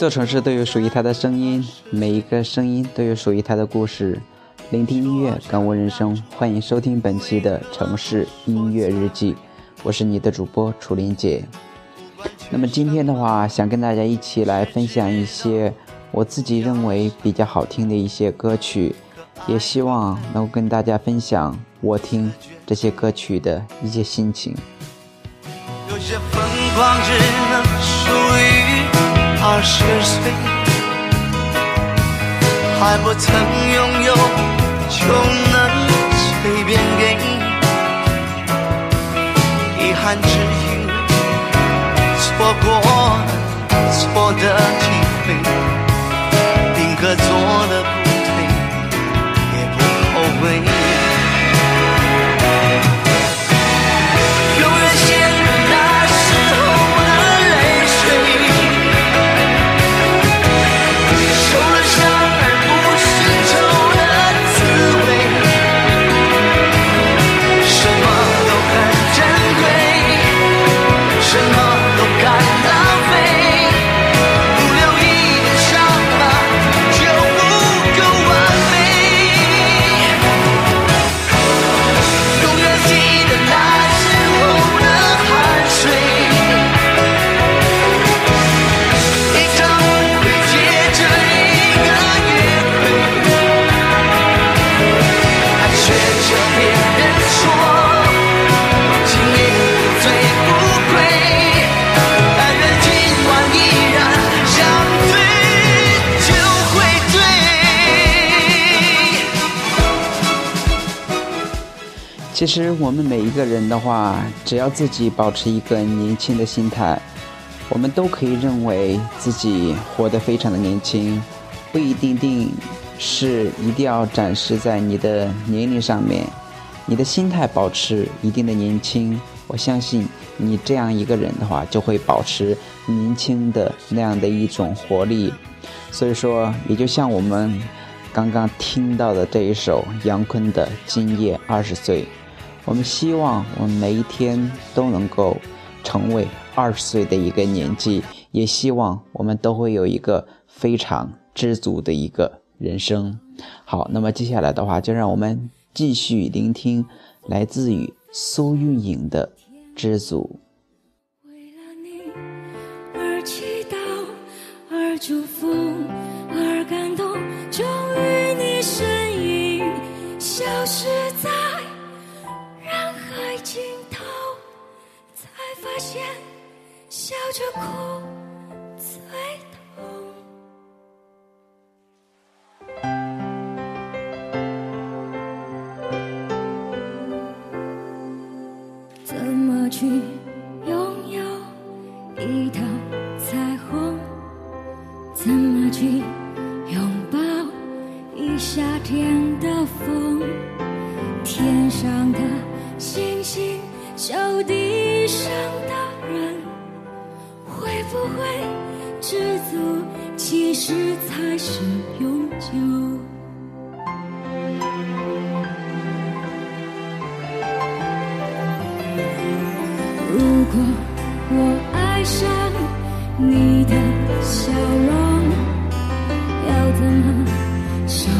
座城市都有属于它的声音，每一个声音都有属于它的故事。聆听音乐，感悟人生，欢迎收听本期的城市音乐日记。我是你的主播楚林姐。那么今天的话，想跟大家一起来分享一些我自己认为比较好听的一些歌曲，也希望能够跟大家分享我听这些歌曲的一些心情。有些疯狂只能属于。二十岁还不曾拥有，就能随便给，遗憾只因错过错的机会，其实我们每一个人的话，只要自己保持一个年轻的心态，我们都可以认为自己活得非常的年轻，不一定定是一定要展示在你的年龄上面，你的心态保持一定的年轻，我相信你这样一个人的话，就会保持年轻的那样的一种活力。所以说，也就像我们刚刚听到的这一首杨坤的《今夜二十岁》。我们希望我们每一天都能够成为二十岁的一个年纪，也希望我们都会有一个非常知足的一个人生。好，那么接下来的话，就让我们继续聆听来自于苏运莹的《知足》。为了你而祈祷，而祝福，发现笑着哭最痛，怎么去收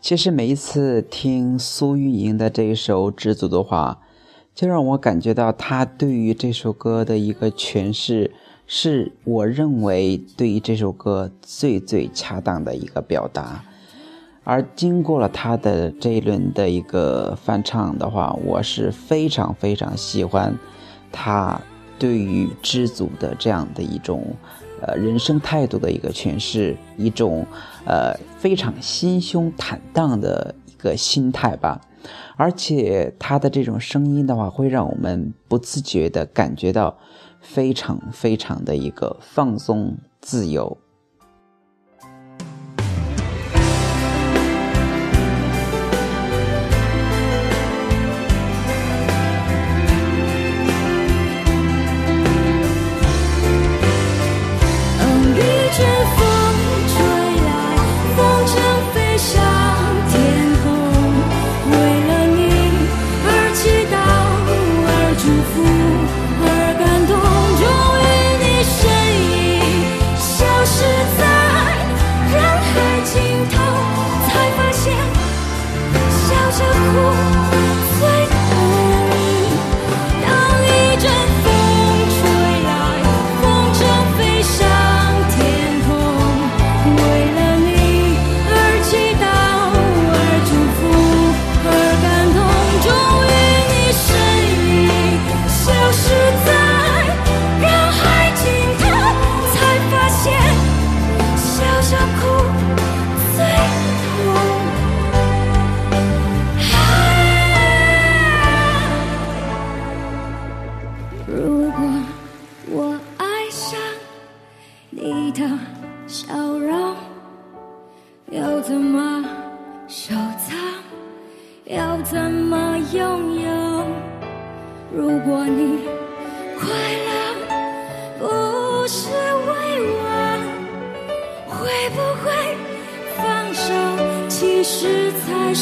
其实每一次听苏运莹的这一首《知足》的话，就让我感觉到她对于这首歌的一个诠释，是我认为对于这首歌最最恰当的一个表达。而经过了她的这一轮的一个翻唱的话，我是非常非常喜欢她对于知足的这样的一种呃人生态度的一个诠释，一种呃非常心胸坦荡的一个心态吧。而且他的这种声音的话，会让我们不自觉的感觉到非常非常的一个放松自由。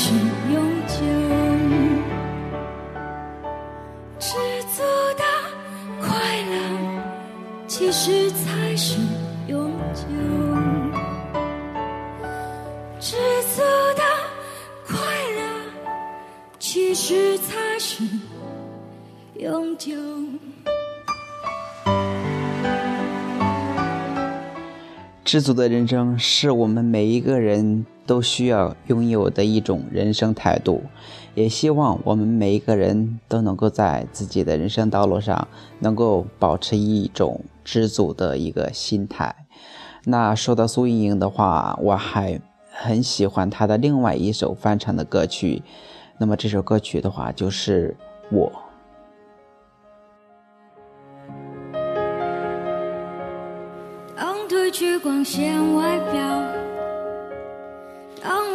是永久知足的快乐其实才是永久知足的快乐其实才是永久知足的人生是我们每一个人都需要拥有的一种人生态度，也希望我们每一个人都能够在自己的人生道路上能够保持一种知足的一个心态。那说到苏莹莹的话，我还很喜欢她的另外一首翻唱的歌曲，那么这首歌曲的话就是我。去光鲜外表，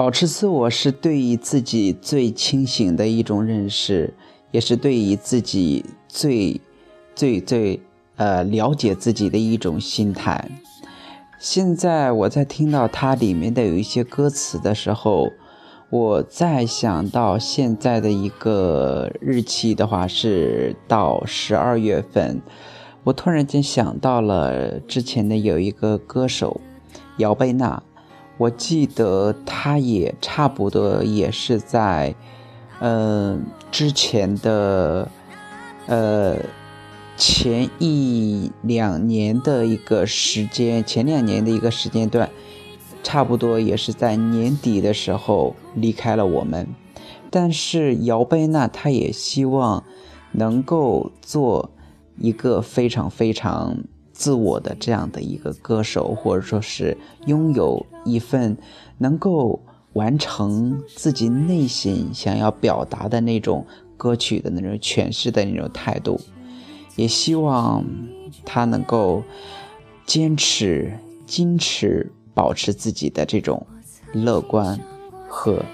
保持自我是对于自己最清醒的一种认识，也是对于自己最、最、最呃了解自己的一种心态。现在我在听到它里面的有一些歌词的时候。我再想到现在的一个日期的话，是到十二月份。我突然间想到了之前的有一个歌手姚贝娜，我记得她也差不多也是在，嗯，之前的，呃，前一两年的一个时间，前两年的一个时间段。差不多也是在年底的时候离开了我们，但是姚贝娜她也希望能够做一个非常非常自我的这样的一个歌手，或者说是拥有一份能够完成自己内心想要表达的那种歌曲的那种诠释的那种态度，也希望他能够坚持、坚持，保持自己的这种乐观和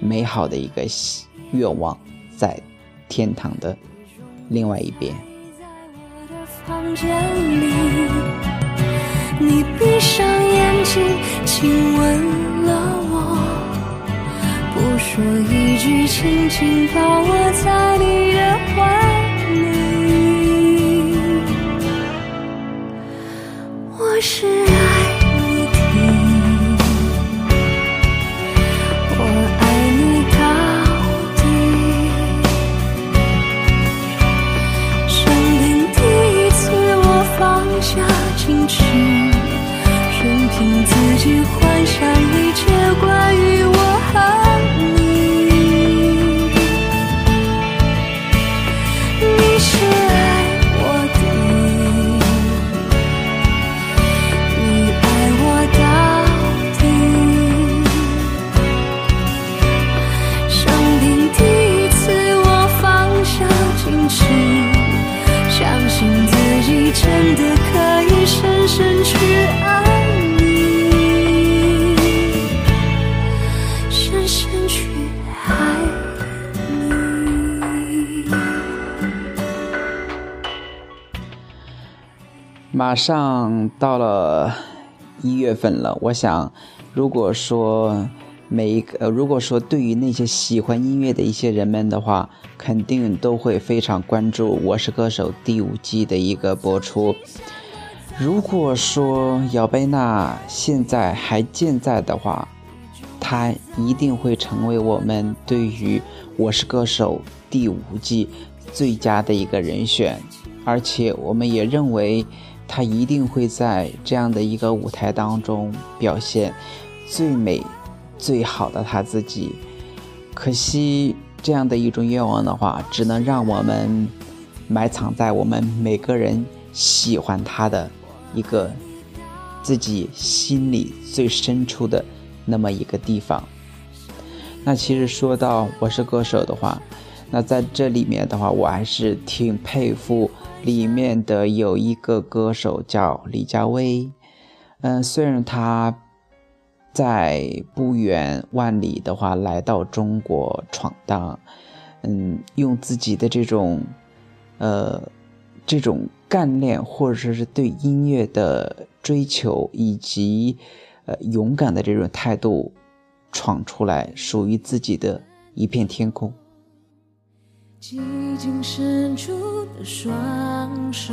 美好的一个愿望，在天堂的另外一边。房间里，你闭上眼睛，亲吻了我，不说一句，轻轻抱我在你的怀里。马上到了一月份了，我想，如果说每一个，如果说对于那些喜欢音乐的一些人们的话，肯定都会非常关注《我是歌手》第五季的一个播出。如果说姚贝娜现在还健在的话，她一定会成为我们对于《我是歌手》第五季最佳的一个人选，而且我们也认为他一定会在这样的一个舞台当中表现最美、最好的他自己。可惜这样的一种愿望的话，只能让我们埋藏在我们每个人喜欢他的一个自己心里最深处的那么一个地方。那其实说到我是歌手的话，那在这里面的话，我还是挺佩服里面的有一个歌手叫李佳薇。嗯，虽然他在不远万里的话来到中国闯荡，嗯，用自己的这种，呃，这种干练或者说是对音乐的追求以及呃勇敢的这种态度，闯出来属于自己的一片天空。寂静深处的双手，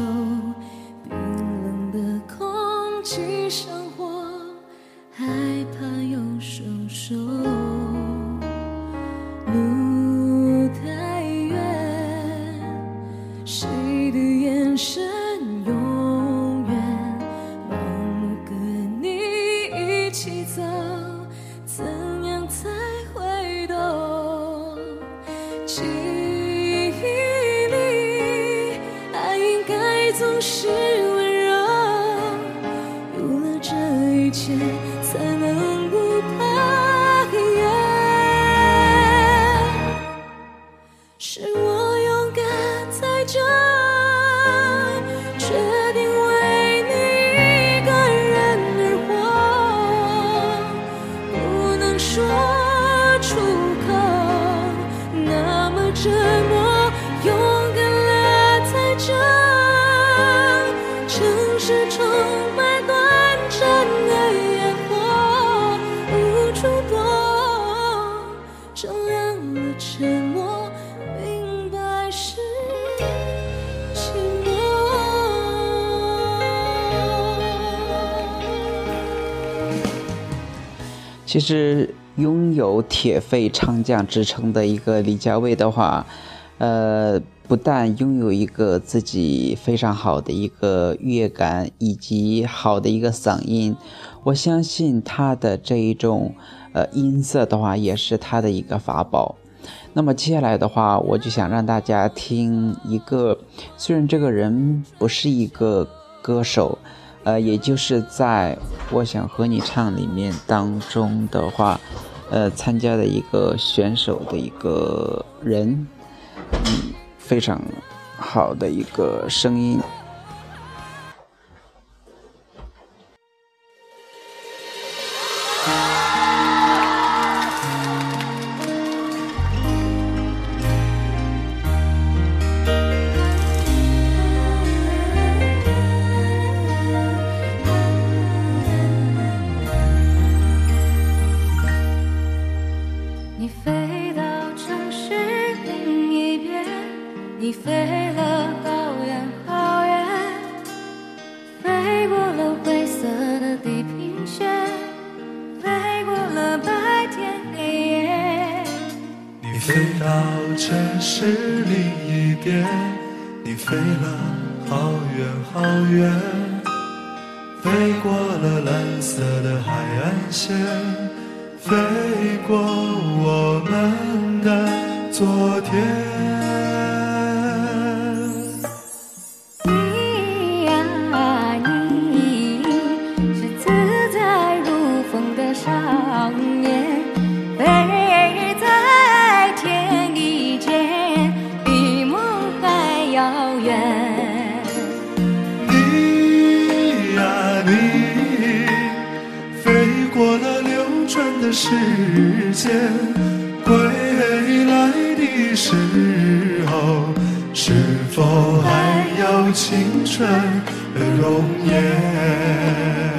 冰冷的空气像火，害怕又收手。是温柔。有了这一切，其实拥有铁肺唱将之称的一个李佳薇的话，呃，不但拥有一个自己非常好的一个乐感以及好的一个嗓音，我相信她的这一种呃音色的话，也是她的一个法宝。那么接下来的话，我就想让大家听一个，虽然这个人不是一个歌手，呃，也就是在我想和你唱里面当中的话，呃，参加的一个选手的一个人，嗯，非常好的一个声音。一边你飞了好远好远飞过了蓝色的海岸线飞过我们的昨天。时间，归来的时候，是否还有青春的容颜？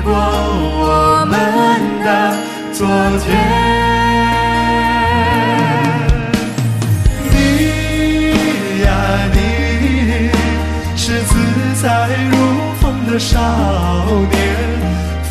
过我们的昨天，你呀，你是自在如风的少年，飞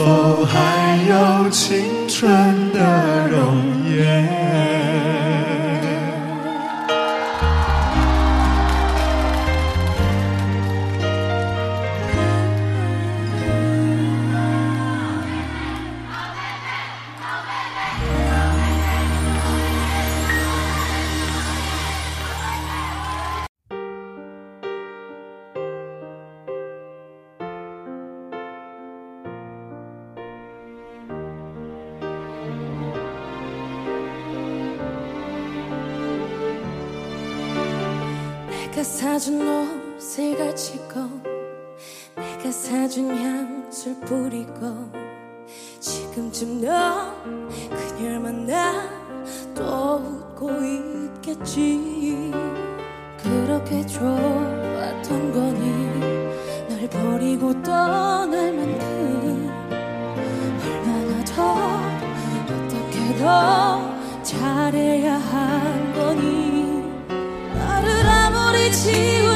是否还有情？ 향수 뿌리고 지금쯤 넌 그녀를 만나 또 웃고 있겠지. 그렇게 좋았던 거니 널 버리고 떠날 만큼 얼마나 더 어떻게 더 잘해야 한 거니. 나를 아무리 지우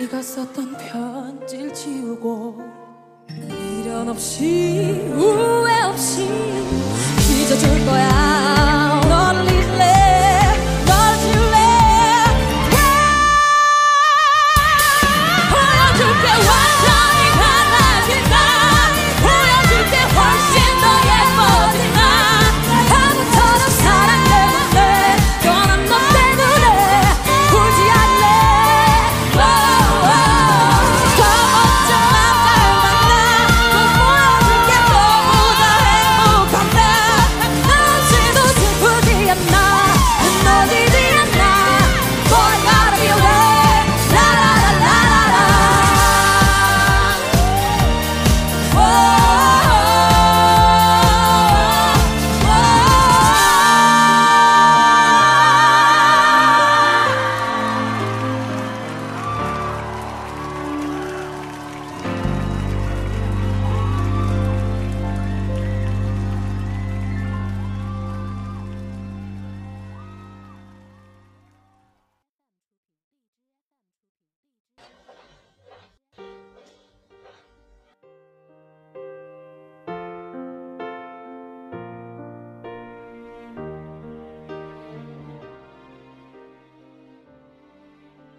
네가 썼던 편지를 지우고 미련 없이 후회 없이 잊어줄 거야.